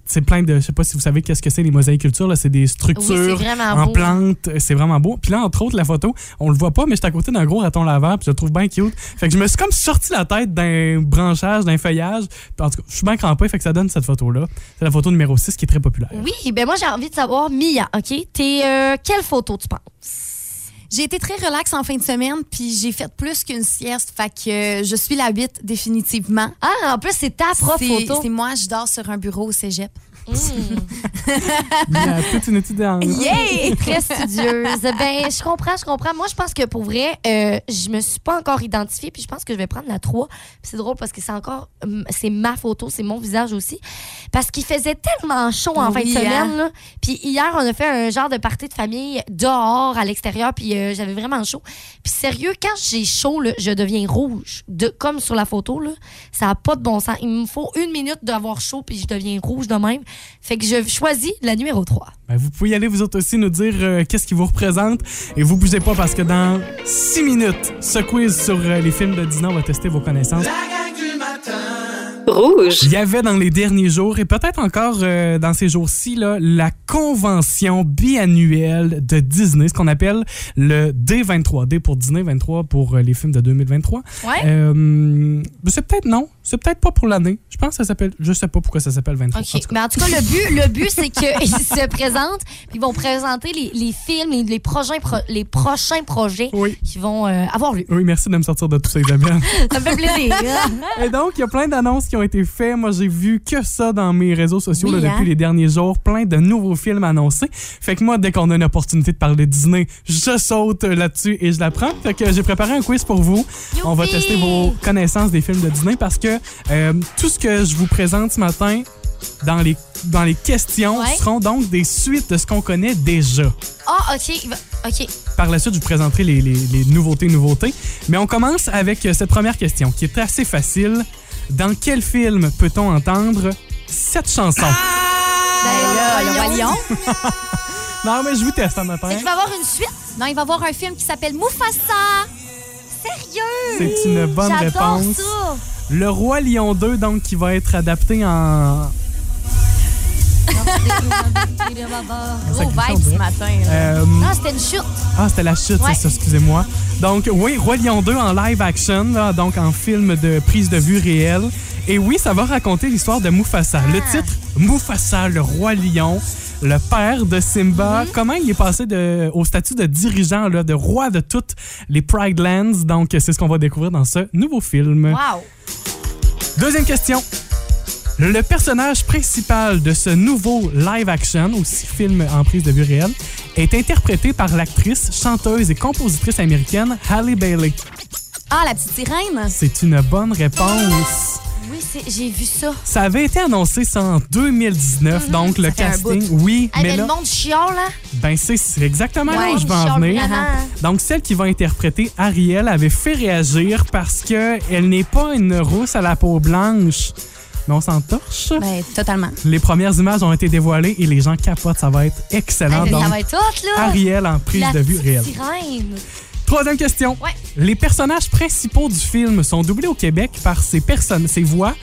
c'est plein de. Je sais pas si vous savez qu'est-ce que c'est les Mosaïques Culture, là, c'est des structures Oui, en beau. plantes. C'est vraiment beau. Puis là, entre autres, la photo, on le voit pas, mais j'étais à côté d'un gros raton laveur, puis je le trouve bien cute. Fait que je me suis comme sorti la tête d'un branchage, d'un feuillage. Puis en tout cas, je suis bien crampé, fait que ça donne cette photo-là. C'est la photo numéro 6 qui est très populaire. Oui, ben moi j'ai envie de savoir, Mia, OK? T'es euh, quelle photo tu penses? J'ai été très relax en fin de semaine, puis j'ai fait plus qu'une sieste. Fait que euh, je suis la 8 définitivement. Ah, en plus, c'est ta propre photo. C'est moi, je dors sur un bureau au cégep. Il y a toute une étude en. Yeah! Très studieuse. Ben, je comprends, je comprends. Moi, je pense que pour vrai, euh, je me suis pas encore identifiée, puis je pense que je vais prendre la 3. Puis c'est drôle parce que c'est encore, c'est ma photo, c'est mon visage aussi. Parce qu'il faisait tellement chaud en fin de Oui, semaine, hein? là. Puis hier, on a fait un genre de party de famille dehors, à l'extérieur, puis euh, j'avais vraiment chaud. Puis sérieux, quand j'ai chaud, là, je deviens rouge. De, comme sur la photo, là. Ça n'a pas de bon sens. Il me faut une minute d'avoir chaud, puis je deviens rouge de même. Fait que je choisis la numéro 3. Ben, vous pouvez y aller vous autres aussi nous dire euh, qu'est-ce qui vous représente et vous bougez pas parce que dans 6 minutes, ce quiz sur euh, les films de Disney on va tester vos connaissances. La gang du matin Rouge. Il y avait dans les derniers jours et peut-être encore euh, dans ces jours-ci là, la convention biannuelle de Disney, ce qu'on appelle le D23. D pour Disney, 23 pour euh, les films de 2023. Ouais. C'est peut-être non, c'est peut-être pas pour l'année. Je pense que ça s'appelle, je sais pas pourquoi ça s'appelle 23. OK. En tout cas. Mais en tout cas, le but, le but c'est qu'ils [LAUGHS] se présentent, puis ils vont présenter les, les films, les, les prochains, pro- les prochains projets Oui. qui vont euh, avoir lieu. Oui, merci de me sortir de tout ça, Isabelle. [LAUGHS] Ça me fait plaisir. Et donc, il y a plein d'annonces qui ont été faites. Moi, j'ai vu que ça dans mes réseaux sociaux Oui, là, hein? depuis les derniers jours. Plein de nouveaux films annoncés. Fait que moi, dès qu'on a une opportunité de parler de Disney, je saute là-dessus et je la prends. Fait que j'ai préparé un quiz pour vous. On va tester vos connaissances des films de Disney parce que euh, tout ce que je vous présente ce matin dans les, dans les questions Ouais. seront donc des suites de ce qu'on connaît déjà. Ah, OK. il OK. Par la suite, je vous présenterai les, les- les nouveautés, nouveautés. Mais on commence avec euh, cette première question qui est assez facile. Dans quel film peut-on entendre cette chanson? Ben là, le Lion. [LAUGHS] Non, mais je vous teste un matin. Qu'il va y avoir une suite. Non, il va y avoir un film qui s'appelle Mufasa. Sérieux? C'est une bonne réponse. ça. Le Roi Lion 2, donc, qui va être adapté en. [LAUGHS] Gros vibe ce matin. là. euh, Non, c'était une chute. Ah, c'était la chute, Ouais. c'est ça, excusez-moi. Donc, oui, Roi Lion 2 en live action, là, donc en film de prise de vue réelle. Et oui, ça va raconter l'histoire de Mufasa. Le Ah. titre, Mufasa, le Roi Lion, le père de Simba. Mm-hmm. Comment il est passé de, au statut de dirigeant, là, de roi de toutes les Pride Lands? Donc, c'est ce qu'on va découvrir dans ce nouveau film. Wow. Deuxième question. Le personnage principal de ce nouveau live action, aussi film en prise de vue réelle, est interprété par l'actrice, chanteuse et compositrice américaine Halle Bailey. Ah, la petite sirène? C'est une bonne réponse. J'ai vu ça. Ça avait été annoncé ça en 2019, donc le Ça casting, oui, Ah, mais mais là, le monde chiale, là. ben c'est exactement là où je vais en venir. vraiment. Donc, celle qui va interpréter Ariel avait fait réagir parce que elle n'est pas une rousse à la peau blanche, mais on s'en torche. Ben, totalement. Les premières images ont été dévoilées et les gens capotent. Ça va être excellent. Donc, ça va être hot, là. Ariel en prise La de vue réelle. sirène. Troisième question. Ouais. Les personnages principaux du film sont doublés au Québec par ces personnes, ces voix.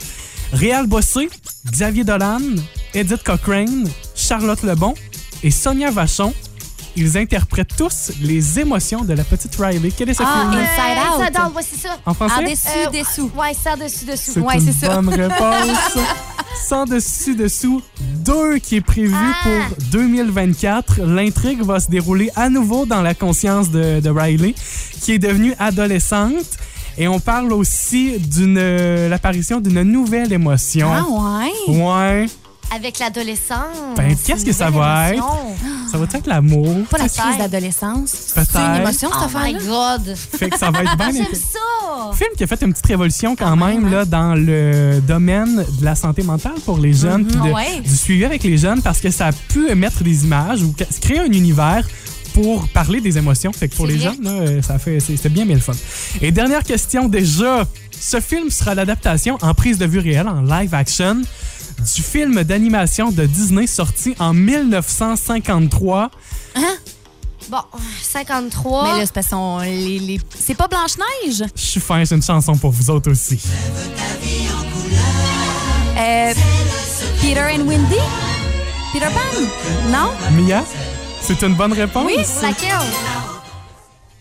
Réal Bossé, Xavier Dolan, Edith Cochrane, Charlotte Lebon et Sonia Vachon. Ils interprètent tous les émotions de la petite Riley. Quel est ce Ah, film? Inside Out. Inside Out, ouais, c'est ça. En français? En dessus, dessous. Ouais, ça dessus, dessous. C'est Ouais, une c'est ça. bonne [LAUGHS] réponse. Sans dessus dessous, 2 qui est prévu Ah. pour 2024. L'intrigue va se dérouler à nouveau dans la conscience de, de Riley, qui est devenue adolescente. Et on parle aussi d'une euh, l'apparition d'une nouvelle émotion. Ah ouais? Ouais. Avec l'adolescence. Ben, qu'est-ce que ça va être? Ça va être l'amour? Pas la crise d'adolescence. C'est une émotion, cette Oh my? God. Fait que ça va être bien [LAUGHS] J'aime ça. film qui a fait une petite révolution quand même là, dans le domaine de la santé mentale pour les jeunes, puis de- Ah ouais. du suivi avec les jeunes, parce que ça a pu mettre des images ou créer un univers pour parler des émotions. Fait que pour les jeunes, là, euh, ça fait, c'est- c'était bien, bien le fun. Et dernière question déjà. Ce film sera l'adaptation en prise de vue réelle, en live action, du film d'animation de Disney sorti en 1953. Bon, 53. Mais là, c'est parce qu'on- les, les- C'est pas Blanche-Neige? Je suis fin, j'ai une chanson pour vous autres aussi. Euh, Peter and Wendy? Peter Pan? Non? Mia, c'est une bonne réponse? oui, laquelle?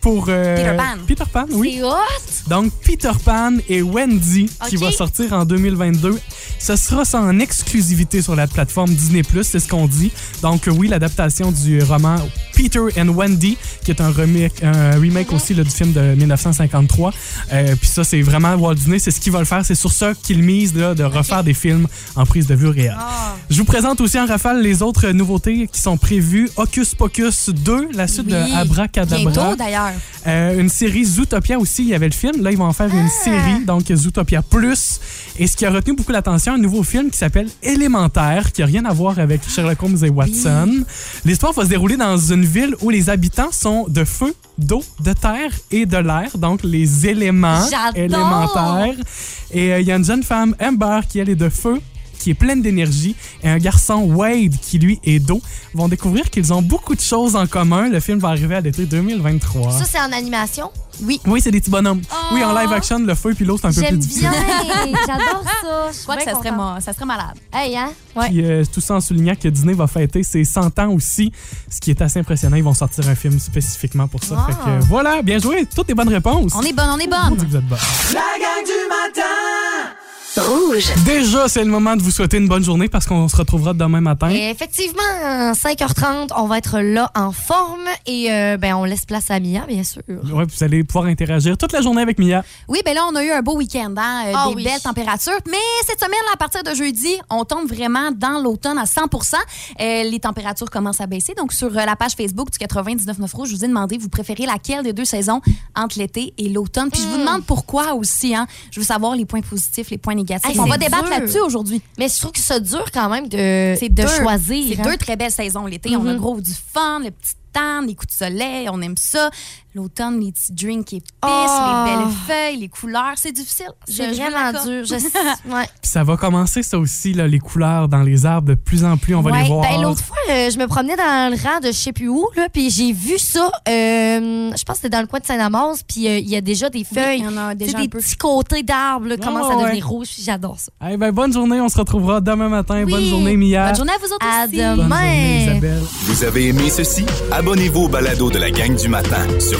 Pour euh, Peter Pan. Peter Pan, oui. Hot. Donc Peter Pan et Wendy qui va sortir en 2022. Ce sera en exclusivité sur la plateforme Disney+, c'est ce qu'on dit. Donc euh, oui, l'adaptation du roman Peter and Wendy, qui est un remake, un remake aussi là, du film de 1953. Euh, Puis ça, c'est vraiment Walt Disney, c'est ce qu'ils veulent faire. C'est sur ça qu'ils misent là, de refaire des films en prise de vue réelle. Ah. Je vous présente aussi en rafale les autres nouveautés qui sont prévues. Hocus Pocus 2, la suite Oui. de Abracadabra. Bientôt, d'ailleurs. Euh, une série Zootopia aussi, il y avait le film. Là, ils vont en faire une série, donc Zootopia Plus. Et ce qui a retenu beaucoup l'attention, un nouveau film qui s'appelle Élémentaire, qui a rien à voir avec Sherlock Holmes et Watson. L'histoire va se dérouler dans une ville où les habitants sont de feu, d'eau, de terre et de l'air, donc les éléments élémentaires. Et euh, il y a une jeune femme, Amber, qui elle est de feu qui est pleine d'énergie, et un garçon, Wade, qui lui est d'eau, vont découvrir qu'ils ont beaucoup de choses en commun. Le film va arriver à l'été 2023. Ça, c'est en animation? Oui. Oui, c'est des petits bonhommes. Oh. Oui, en live action, le feu puis l'eau, c'est un peu plus J'aime difficile. bien. [LAUGHS] J'adore ça. Je crois que ça serait, ma- ça serait malade. Hey, hein? Puis euh, tout ça en soulignant que Disney va fêter ses 100 ans aussi, ce qui est assez impressionnant. Ils vont sortir un film spécifiquement pour ça. Wow. Fait que, voilà, bien joué. Toutes les bonnes réponses. On est bonne, on est On bonne. dit que vous êtes bonnes. La gang du matin Rouge. Déjà, c'est le moment de vous souhaiter une bonne journée parce qu'on se retrouvera demain matin. Et effectivement, à 5h30, on va être là en forme et euh, ben, on laisse place à Mia, bien sûr. Ouais, vous allez pouvoir interagir toute la journée avec Mia. Oui, ben là, on a eu un beau week-end, hein, euh, Ah des oui. belles températures. Mais cette semaine, à partir de jeudi, on tombe vraiment dans l'automne à 100% Euh, Les températures commencent à baisser. Donc, sur euh, la page Facebook du 99.9 Rouge, je vous ai demandé, vous préférez laquelle des deux saisons entre l'été et l'automne? Puis je vous Hmm. demande pourquoi aussi. Hein. Je veux savoir les points positifs, les points négatifs. Hey, on va débattre là-dessus aujourd'hui. Mais je trouve que ça dure quand même de, C'est de deux- choisir. C'est hein. deux très belles saisons. L'été, on a Mhm. gros du fun, le petit temps, les coups de soleil, on aime ça. L'automne, les petits drinks épices, Oh. les belles feuilles, les couleurs, c'est difficile. Je vraiment dur. Je... [LAUGHS] ouais. Puis ça va commencer, ça aussi, là, les couleurs dans les arbres. De plus en plus, on va Ouais, les voir. Ben, l'autre fois, euh, je me promenais dans le rang de je sais plus où, là, puis j'ai vu ça. euh, je pense que c'était dans le coin de Saint-Damas, puis euh, il y a déjà des feuilles. il y en a déjà des un peu. petits côtés d'arbres Ah, commencent à ouais. devenir rouges, puis j'adore ça. Eh ben, bonne journée, on se retrouvera demain matin. Oui. Bonne journée, Mia. Bonne journée à vous autres À aussi. demain. Bonne journée, Isabelle. Vous avez aimé ceci? Abonnez-vous au balado de la gang du matin sur